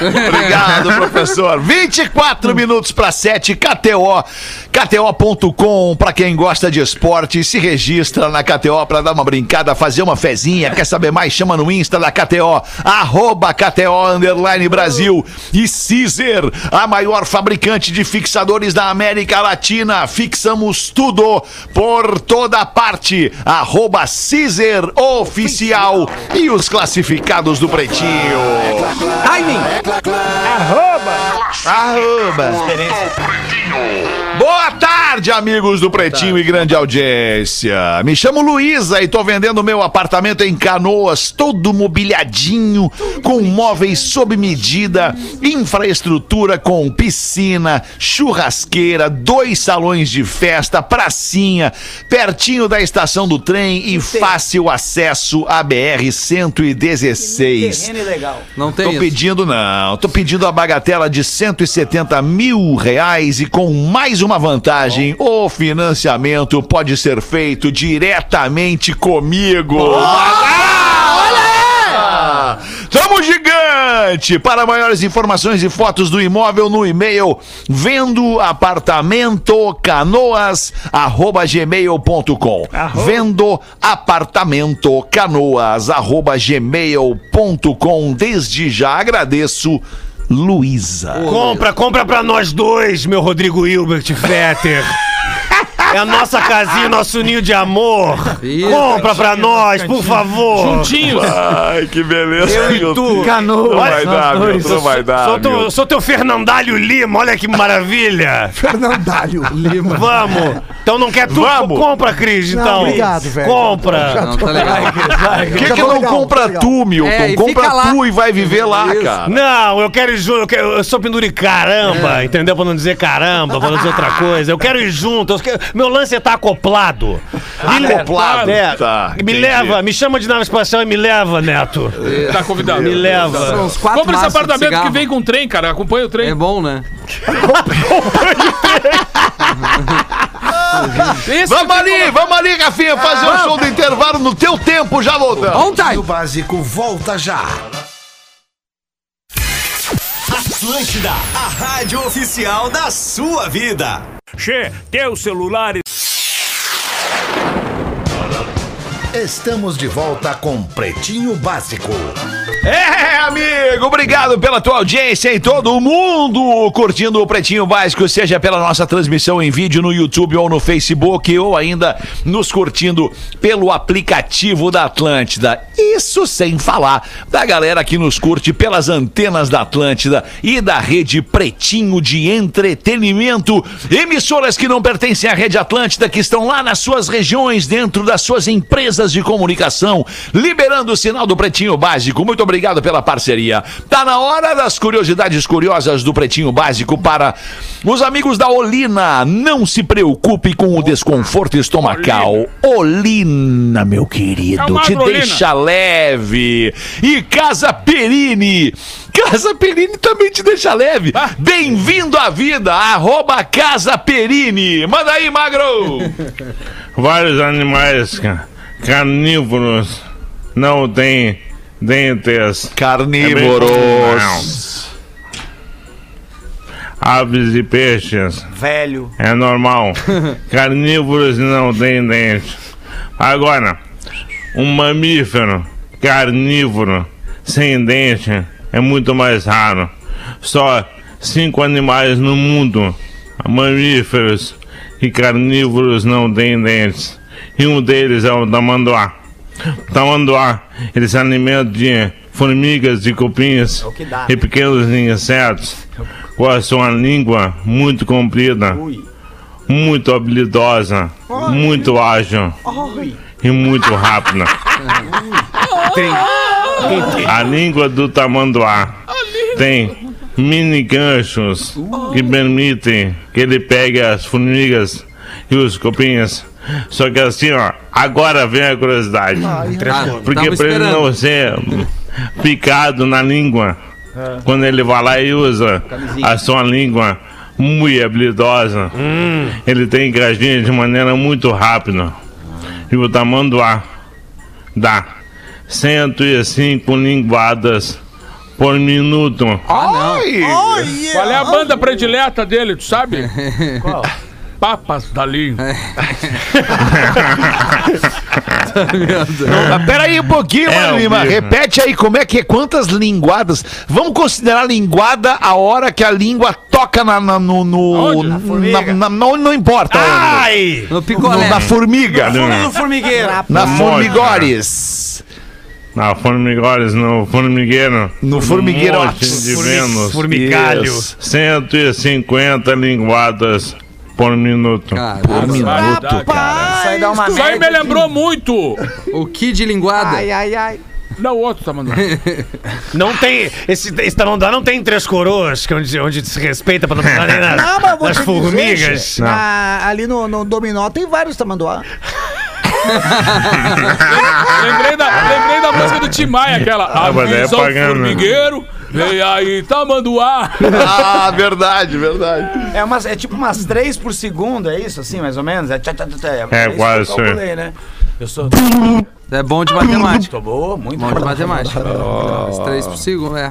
Obrigado, professor. 24 minutos para 7, KTO. KTO.com, para quem gosta de esporte, se registra na KTO para dar uma brincada, fazer uma fezinha. Quer saber mais? Chama no Insta da KTO, arroba KTO Underline Brasil. E Caesar, a maior fabricante de fixadores da América Latina. Fixamos tudo por toda parte. Arroba Caesar Oficial. E os classificados do Pretinho. Timing. Arroba. Boa tarde, amigos do Pretinho e grande audiência. Me chamo Luísa e tô vendendo meu apartamento em Canoas, todo mobiliadinho, com móveis sob medida, infraestrutura com piscina, churrasqueira, dois salões de festa, pracinha, pertinho da estação do trem e fácil acesso à BR 116. Terreno legal. Não tem Tô isso. pedindo não, tô pedindo a bagatela de 170 mil reais e com mais uma vantagem, o financiamento pode ser feito diretamente comigo. Ah, olha! Tamo gigante! Para maiores informações e fotos do imóvel no e-mail vendo apartamento canoas arroba gmail.com vendo apartamento canoas arroba gmail.com desde já agradeço Luísa. Compra, compra pra nós dois, meu Rodrigo Hilbert Fetter. É a nossa casinha, nosso ninho de amor. Isso. Compra pra nós, por favor. Juntinhos. Ai, que beleza. Eu e tu. Deus. Canoas. Não vai dar, meu, não vai dar. Sou teu, sou teu Fernandalho Lima, olha que maravilha. Fernandalho. Lima. Vamos. Então não quer tu? Vamos. Compra, Cris, Não, então. obrigado, velho. Compra. Não, tá legal. Por que, que não legal, compra legal. tu, Milton? É, compra lá. tu e vai viver lá, Isso. cara. Não, eu quero ir junto, eu, quero, eu sou penduri caramba, entendeu? Pra não dizer caramba, pra não dizer outra coisa. Eu quero ir junto, eu quero- meu lance é estar acoplado. Me Acoplado. É, Tá, me entendi. leva, me chama de nave espacial e me leva, Neto. Tá convidado. Me leva. São uns quatro Compra esse apartamento que vem com trem, cara. Acompanha o trem. É bom, né? Esse Vamos ali, vamos ali, Rafinha, fazer o show do intervalo no teu tempo, já voltamos. On time. O básico volta já. Atlântida, a rádio oficial da sua vida. Che, teu celular Estamos de volta com Pretinho Básico. É, amigo, obrigado pela tua audiência em todo mundo curtindo o Pretinho Básico, seja pela nossa transmissão em vídeo no YouTube ou no Facebook, ou ainda nos curtindo pelo aplicativo da Atlântida. Isso sem falar da galera que nos curte pelas antenas da Atlântida e da rede Pretinho de Entretenimento. Emissoras que não pertencem à rede Atlântida, que estão lá nas suas regiões, dentro das suas empresas de comunicação, liberando o sinal do Pretinho Básico. Muito obrigado pela parceria. Tá na hora das curiosidades curiosas do Pretinho Básico para os amigos da Olina. Não se preocupe com o desconforto estomacal. Olina, meu querido, te Olina. deixa leve. E Casa Perini. Casa Perini também te deixa leve. Ah. Bem-vindo à vida. Arroba Casa Perini. Manda aí, Magro. Vários animais ca- carnívoros não têm dentes. Carnívoros. Aves e peixes Velho. é normal. Carnívoros não têm dentes. Agora, um mamífero carnívoro, sem dente, é muito mais raro. Só cinco animais no mundo, mamíferos e carnívoros, não têm dentes. E um deles é o tamanduá. O tamanduá, ele se alimenta de formigas, de cupins que dá, e pequenos insetos com a sua língua? Muito comprida, muito habilidosa, muito ágil. E muito rápida. A língua do tamanduá. Tem mini ganchos que permitem que ele pegue as formigas e os cupins. Só que assim, ó, agora vem a curiosidade. Porque tava pra ele esperando. não ser picado na língua, quando ele vai lá e usa a sua língua muito habilidosa, ele tem que agir de maneira muito rápida. E o tamanduá dá 105 linguadas por minuto. Ai! Qual é a banda predileta dele, tu sabe? Qual? Papas da língua. Não, peraí um pouquinho, É, mano Lima. Repete aí como é que é, quantas linguadas. Vamos considerar linguada a hora que a língua toca na, na- no. no? Na na- não, não importa. Ai! No No- picolé. na formiga. Fundo do formigueiro. Na formigores. Na formigores, no formigueiro. No formigueiro. Um monte de Vênus. Formigalho. Isso. 150 linguadas por minuto. Caramba. Minuto, Isso aí dá uma Isso aí me lembrou muito. O Kid Linguada. Ai, ai, ai. Não, o outro tá mandando. Não tem. Esse, esse tamanduá não tem três coroas, que é onde, onde se respeita pra não ficar nem nas, Não, mas vou nas dizer, formigas. che, na- ali no, no Dominó tem vários tamanduá. lembrei, da, lembrei da música do Tim Maia, aquela. Ah, mas é Avisa o pagando. formigueiro, vem aí, tamanduá. Ah, verdade, verdade. É, umas, é tipo umas três por segundo, é isso, assim, mais ou menos? É, tchá, tchá, tchá. É, isso quase Eu calculei, né? Eu sou. É bom de matemática. Tô boa, muito Bom de boa. matemática. Os três por segundo, é.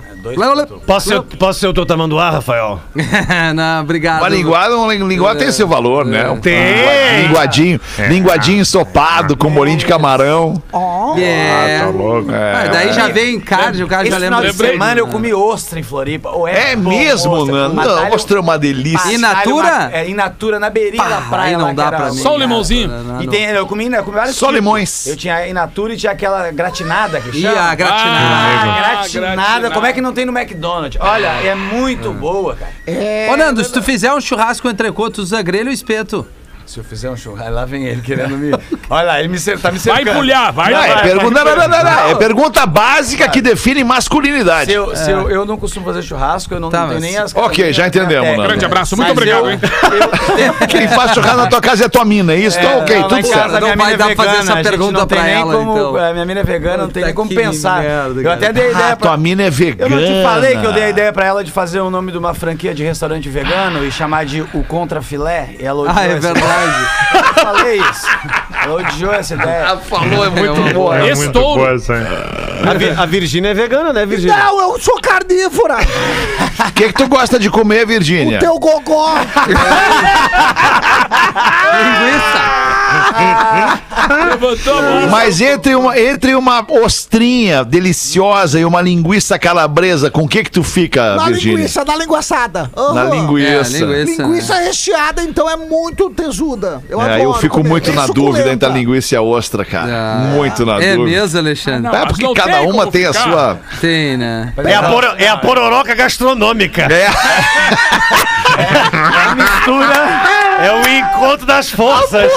Posso ser, posso ser o teu tamanduá, Rafael? Não, obrigado. Uma linguada, uma linguada tem seu valor, né? Um Tem. Linguadinho, linguadinho ensopado com bolinho de camarão. Ó. É. Tá louco? Ah, daí já vem carne, o cara Esse já final lembra. de semana eu comi ostra em Floripa. É bom, mesmo, ostra, Não, ostra é uma delícia. In natura? É, in natura, na beirinha da praia. aí não dá pra um- mim. Só o limãozinho. E tem, eu comi, né, eu comi vários Só limões. Eu tinha in natura e tinha aquela gratinada que chama. a gratinada. Ah, Ah, gratinada. gratinada. Como é que não tem no McDonald's? Olha, é muito boa, cara. É, Ô, Nando, se tu fizer um churrasco entre tu usa grelho ou espeto? Se eu fizer um churrasco, lá vem ele querendo me. Olha lá, ele me cer- tá me Vai cercando. pulhar, vai. Não, é vai. pergunta, não, não, não, não, é pergunta básica que define masculinidade. Se eu, se eu, eu não costumo fazer churrasco, eu não, Tá, não tenho mas- nem as. Ok, já entendemos, É, Nando. Grande abraço, muito Mas obrigado, eu- hein? eu- Quem faz churrasco na tua casa é tua mina, é isso? então, ok, não, tudo certo. Não minha vai mina dar é pra fazer vegana, essa pergunta não tem pra nem ela, como, então. é, Minha mina é vegana, não tem nem como pensar. merda, eu até dei ideia Ah, pra. tua mina é Eu vegana. não te falei que eu dei a ideia pra ela de fazer o nome de uma franquia de restaurante vegano e chamar de O Contra Filé? E ela odiou Ah, é verdade. Eu falei isso. Ela odiou essa ideia. Falou, é muito boa. É muito Estouro. boa essa. A, Vi- a Virgínia é vegana, né, Virgínia? Não, eu sou carnívora. O que, que tu gosta de comer, Virgínia? Teu gogó. Levantou a mão. Mas entre uma, entre uma ostrinha deliciosa e uma linguiça calabresa, com o que que tu fica, Na Virgínia? linguiça, na linguaçada. Na Aham. linguiça. É, linguiça. Linguiça recheada, então é muito tesuda. Eu É, adoro eu fico comer. muito Bem na dúvida suculenta. entre a linguiça e a ostra, cara. Ah. muito na É dúvida. mesmo, Alexandre? Não, É porque não cada tem uma como tem a ficar. sua. Tem, né? É a, poro- é a pororoca gastronômica. É. A mistura é o encontro das forças.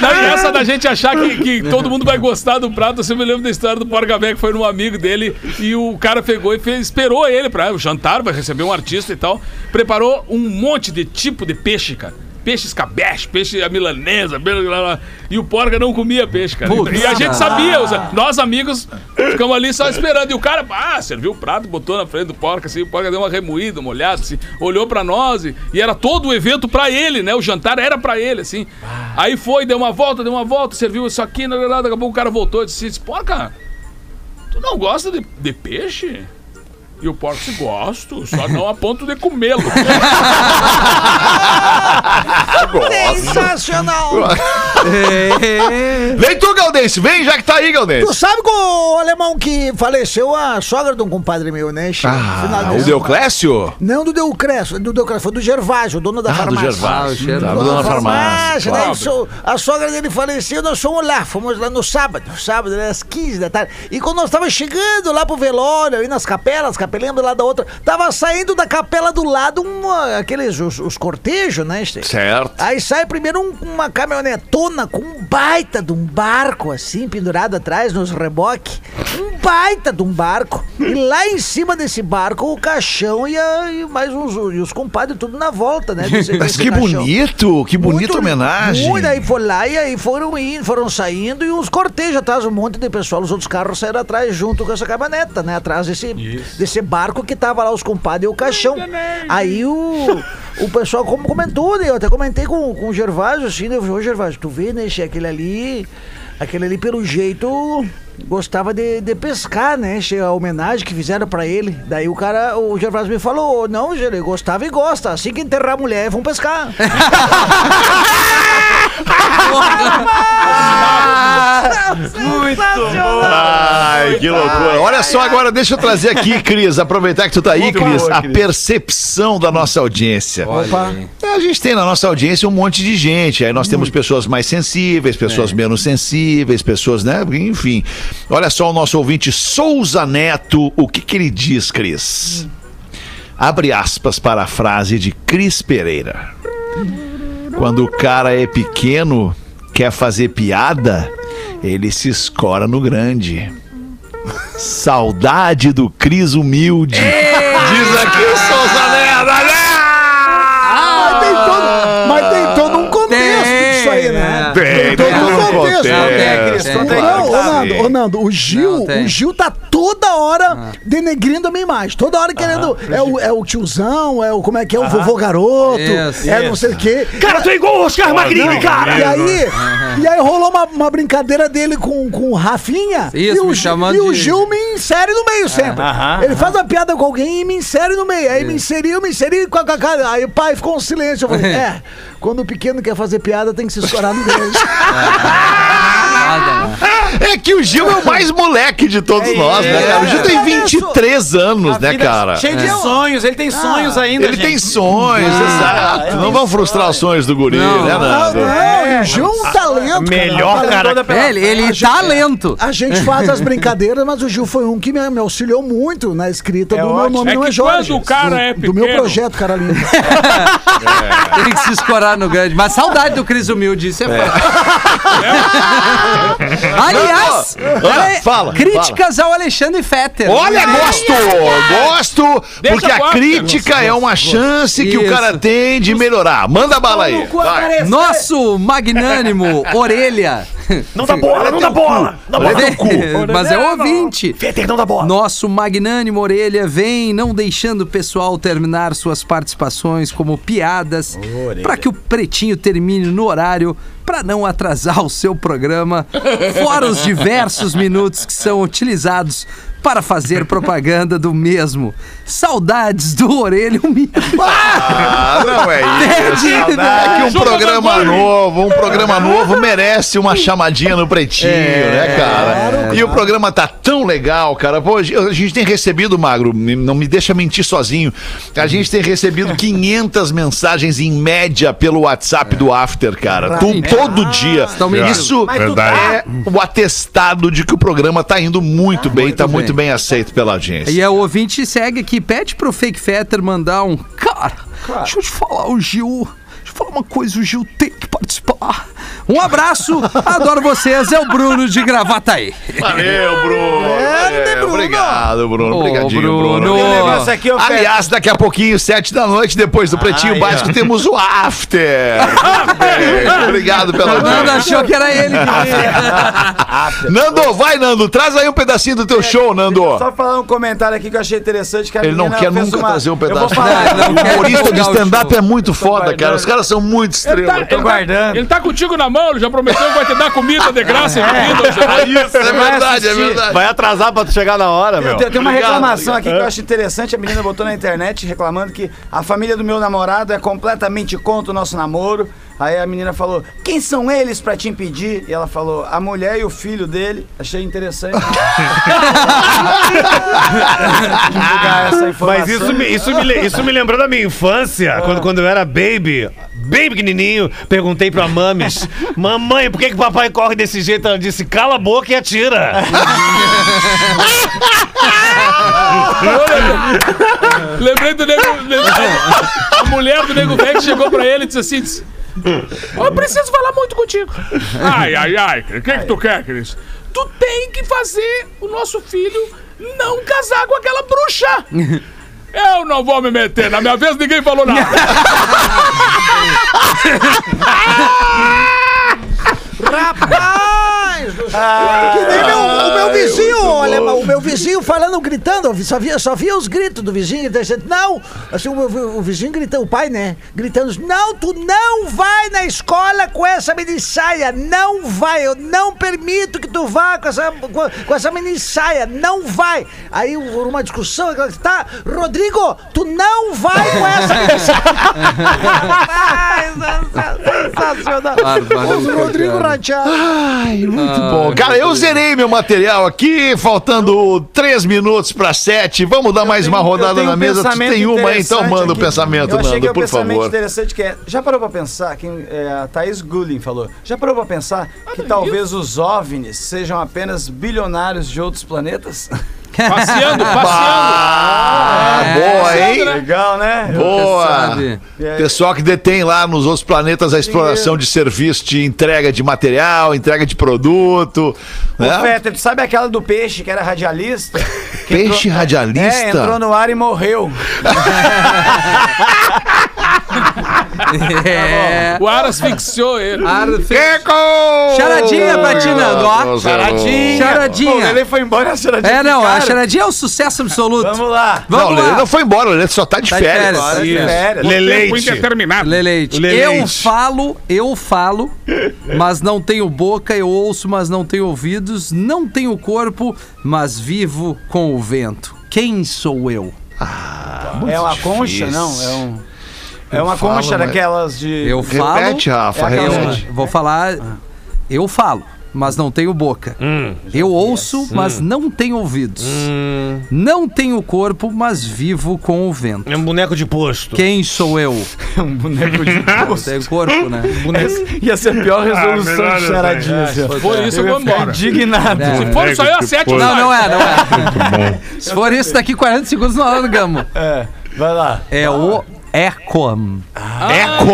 Não, e essa da gente achar que, que todo mundo vai gostar do prato, eu sempre lembro da história do Porca Véia, que foi num amigo dele e o cara pegou e fez, esperou ele pra o jantar, vai receber um artista e tal. Preparou um monte de tipo de peixe, cara. Peixe escabeche, peixe a milanesa, blá, blá, blá. e o porca não comia peixe, cara. Putz. e a gente sabia, os- nós amigos ficamos ali só esperando. E o cara, ah, serviu o prato, botou na frente do porca, assim, o porca deu uma remoída, uma olhada, assim, olhou pra nós e, e era todo o evento pra ele, né? O jantar era pra ele, assim. Aí foi, deu uma volta, deu uma volta, serviu isso aqui, blá, blá, blá, daqui a pouco o cara voltou e disse, disse, porca, tu não gosta de, de peixe? E o porco disse, gosto, só não a ponto de comê-lo. Sensacional. Vem tu, Galdense, vem já que tá aí, Tu Galdense. sabe que o alemão que faleceu, a sogra de um compadre meu, né? Che? Final Ah, o ano. Deuclésio? Não do Deucrécio, do Deucrécio, foi do Gervásio, dono da Ah, do farmácia. Gervásio. Ah, o Tava dando na farmácia. né? a sogra dele faleceu, nós fomos lá, fomos lá no sábado, sábado, né, às 15 da tarde. E quando nós estávamos chegando lá pro velório, aí nas capelas, capelinha lado da outra, tava saindo da capela do lado uma, aqueles, os, os cortejos, né? Certo. Aí sai primeiro um- uma caminhonetona com um baita de um barco, assim, pendurado atrás nos reboques. Um baita de um barco. E lá em cima desse barco, o caixão e, a- e mais uns e os compadres tudo na volta, né? desse- Mas desse que caixão. bonito, que bonita homenagem. Muito, aí foi lá e aí foram indo, foram saindo e os cortejos atrás, um monte de pessoal, os outros carros saíram atrás junto com essa caminhoneta, né? Atrás desse, desse barco que tava lá os compadres e o caixão. Aí o, o pessoal como comentou, né? Eu até comentei com, com o Gervásio, assim, né? Eu falei, ô Gervásio, tu vê, né? che, Aquele ali, aquele ali pelo jeito gostava de, de pescar, né? A homenagem que fizeram pra ele. Daí o cara, o Gervásio me falou, não, Gerê, gostava e gosta. Assim que enterrar a mulher, vão pescar. Ai, que loucura. Olha só agora, deixa eu trazer aqui, Cris, aproveitar que tu tá aí, Cris, a percepção da nossa audiência. Opa. A gente tem na nossa audiência um monte de gente. Aí nós temos pessoas mais sensíveis, pessoas menos sensíveis, pessoas, né? Enfim. Olha só o nosso ouvinte Souza Neto, o que que ele diz, Cris? Abre aspas para a frase de Cris Pereira. Quando o cara é pequeno, quer fazer piada, ele se escora no grande. Saudade do Cris humilde. Diz aqui o Souza ô, Nando, o Gil, Não, o Gil tá toda hora denegrindo a minha imagem. Toda hora querendo. É o, é o tiozão, é o. Como é que é? O vovô garoto. Isso, é não sei o quê. Cara, tu é igual o Oscar Magrini, cara! E aí, e aí rolou uma, uma brincadeira dele com, com o Rafinha. Isso, e o, me Gil- chamando e o Gil me insere no meio sempre. Ele faz uma piada com alguém e me insere no meio. Aí me inseriu, me inseriu com a com a cara. Aí o pai ficou um silêncio. Eu falei, é, quando o pequeno quer fazer piada, tem que se escorar no grande. Nada, né? É que o Gil é o mais moleque de todos nós, né, cara? O Gil tem 23 anos, né, cara? Cheio de sonhos, ele tem sonhos ainda. Ele gente. tem sonhos, exato. Não vamos frustrar os sonhos do guri, Não. né, Não, Nando? não, o Gil é um talento. Melhor cara. cara. É, ele, ele tá lento. A gente faz as brincadeiras, mas o Gil foi um que me, me auxiliou muito na escrita do meu nome É não é Jorge. quando o cara do, é do meu projeto, cara lindo. Tem que se escorar no grande. Mas saudade do Cris Humilde, isso é, fato. Aliás, peraí, fala, críticas ao Alexandre Fetter. Olha, gosto! Gosto, Deixa porque a crítica é uma chance que o cara tem de melhorar. Manda bala aí. Nosso magnânimo Orelha. Não dá bola, não dá bola! Não dá bola. Mas é ouvinte. Fetter, não dá bola! Nosso magnânimo Orelha vem não deixando o pessoal terminar suas participações como piadas para que o Pretinho termine no horário para não atrasar o seu programa, fora os diversos minutos que são utilizados para fazer propaganda do mesmo. Saudades do Orelha humilde. Ah, não é isso. Entendi, É que um programa novo, um programa novo merece uma chamadinha no pretinho, né, cara? E o programa tá tão legal, cara. Pô, a gente tem recebido, Magro, não me deixa mentir sozinho. A gente tem recebido 500 mensagens em média pelo WhatsApp do After, cara. Tu- todo dia. Estão mentindo. Isso é o atestado de que o programa tá indo muito bem, tá bem. Muito bem aceito pela audiência. E a ouvinte segue aqui, pede pro Fake Fetter mandar um. Cara, deixa eu te falar, o Gil. Falar uma coisa, o Gil tem que participar. Um abraço, adoro vocês, é o Bruno de Gravataí. Valeu, Bruno. Valeu, Obrigado, Bruno. Ô, Obrigadinho, Bruno. Bruno. Aqui. Aliás, daqui a pouquinho, sete da noite, depois do Pretinho Ai, Básico, temos o After. Obrigado pela Nando audiência. achou que era ele. Nando, vai, Nando. Traz aí um pedacinho do teu show, Nando. Só falar um comentário aqui que eu achei interessante. Que a Ele não quer nunca uma- trazer um Eu vou pedaço. falar. Não, não O humorista de stand-up é muito foda, guardando. cara. Os caras são muito Ele tá, estrelas. ele, tá, guardando. ele tá contigo na mão, ele já prometeu que vai te dar comida de graça. bebida, já. Isso, é verdade, é verdade. Vai atrasar pra tu chegar na hora, meu. Tem, tem uma Obrigado, reclamação obrigado. aqui que eu acho interessante. A menina botou na internet reclamando que a família do meu namorado é completamente contra o nosso namoro. Aí a menina falou: Quem são eles pra te impedir? E ela falou: A mulher e o filho dele. Achei interessante. Mas isso me, isso, me, isso me lembrou da minha infância, quando, quando eu era baby, bem pequenininho, perguntei pra mames, mamãe, por que, que papai corre desse jeito? Ela disse, cala a boca e atira. Lembrei do nego. A mulher do nego velho chegou pra ele e disse assim: disse, Eu preciso falar muito contigo. Ai, ai, ai, o que, que tu quer, Cris? Tu tem que fazer o nosso filho não casar com aquela bruxa. Eu não vou me meter. Na minha vez ninguém falou nada. Rapaz! Céu. que nem meu, o meu vizinho, olha, o meu vizinho falando, gritando, eu só via, só via os gritos do vizinho, dizendo, não, assim, o, meu- o vizinho gritando, o pai, né, gritando, não, tu não vai na escola com essa mini saia, não vai, eu não permito que tu vá com essa, com, com essa mini saia, não vai. Aí uma discussão, tá, Rodrigo, tu não vai com essa mini saia. Rapaz, sensacional. Rodrigo Rachado. Ai, muito bom. Cara, eu zerei meu material aqui, faltando três minutos para sete. Vamos dar mais uma Eu rodada tenho na um mesa. Tu tem uma, então interessante manda o aqui. pensamento, Eu achei que é um por pensamento favor. interessante que é. Já parou pra pensar? Quem, é, a Thaís Gullin falou. Já parou pra pensar que talvez os OVNIs sejam apenas bilionários de outros planetas? Passeando, passeando. Ah, boa, hein? Legal, né? Boa! Pessoal que detém lá nos outros planetas a exploração de serviço, de entrega de material, entrega de produto. Ô, Né? Fetter, tu sabe aquela do peixe que era radialista? Que Peixe radialista? É, entrou no ar e morreu. É. O ar asfixiou ele. Ar- Eco! Charadinha pra ti, Nando, ó. Charadinha. Charadinha. Ele foi embora e a charadinha. É, não, a charadinha é um sucesso absoluto. Vamos lá. Vamos não, lá. ele não foi embora, ele só tá de Tá de férias. férias. Agora é Isso. férias. Tempo Leleite. indeterminado. Leleite. Leleite. Eu falo, eu falo, mas não tenho boca, eu ouço, mas não tenho ouvidos, não tenho corpo, mas vivo com o vento. Quem sou eu? É uma concha? Não, é um. É uma Fala, concha mas- daquelas de. Eu falo. Repete, Rafa, É aquela- repete. Eu vou falar. Eu falo, mas não tenho boca. Eu ouço, mas não tenho ouvidos. Não tenho corpo, mas vivo com o vento. É um boneco de posto. Quem sou eu? um boneco de. Não tenho corpo, né? Ia ser a pior resolução melhor de charadinha. ó. Por isso eu vou embora. Indignado. É. Se for isso aí, eu Boneco acerto. posto. Não, não é, não é. Se for isso, daqui 40 segundos nós largamos. É, vai lá. É o Ecom. Eco,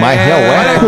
mas é o Eco.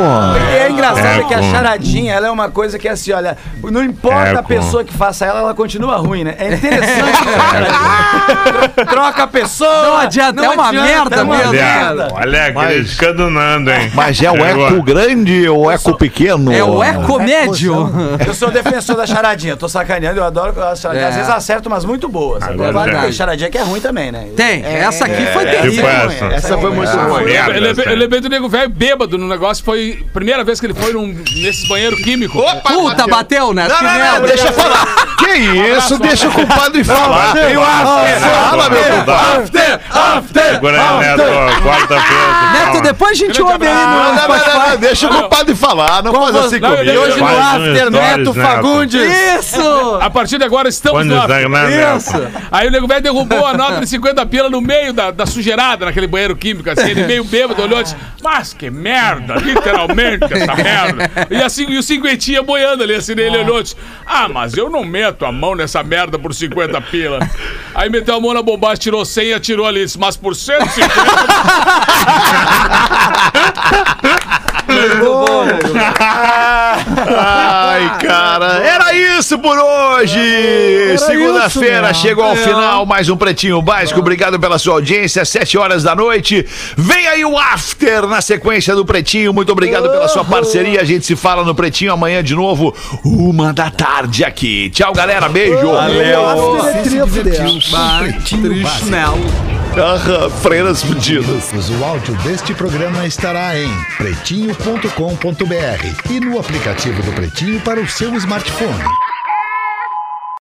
E é engraçado que a Eco. charadinha, ela é uma coisa que é assim, olha, não importa a Eco. pessoa que faça ela, ela continua ruim, né? É interessante, né, charadinha? Troca a pessoa. Não adianta, é uma merda é uma mesmo, merda. Olha, olha Mas- criticando o Nando, hein? Mas é o eco grande ou o eco pequeno? É o Ecomédio. Eu sou defensor da charadinha, tô sacaneando, eu adoro as charadinhas. É. Às vezes acerto umas muito boas. Agora tem charadinha que é ruim também, né? Tem, essa aqui foi Tipo terrível. essa. Essa foi muito Ah, ruim. merda, Eu lembrei, essa. eu lembrei do nego velho bêbado no negócio. Foi a primeira vez que ele foi num, nesses banheiros químicos. Puta, bateu, né? Não, não, não, merda. deixa eu falar. Que isso, deixa o compadre falar. Tem o after. Fala, meu compadre. Segura aí, Neto. Quarta-feira. Neto, depois a gente ouve aí. Não, no não, não, não, Spotify. deixa o compadre falar, não faz assim Não, comigo. ele- hoje no After Neto Neto. Fagundes. Isso! A partir de agora estamos no after. né, Isso. Aí o nego velho derrubou a nota de 50 pila no meio da, da sujeirada, naquele banheiro químico, assim, ele meio bêbado, olhou e disse, mas que merda, literalmente essa merda. E assim, e o cinquentinha boiando ali, assim, ele olhou e disse, ah, mas eu não meto a mão nessa merda por 50 pila. Aí meteu a mão na bombagem, tirou 100 e atirou ali, disse, mas por 150... Ai, cara, era isso por hoje. Segunda-feira chegou ao final mais um Pretinho Básico. Obrigado pela sua audiência. Sete horas da noite. Vem aí o After na sequência do Pretinho. Muito obrigado pela sua parceria. A gente se fala no Pretinho amanhã de novo, uma da tarde aqui. Tchau, galera. Beijo. Pretinho Básico. Aham, Freiras fudidas. O áudio deste programa estará em pretinho.com.br e no aplicativo do Pretinho para o seu smartphone.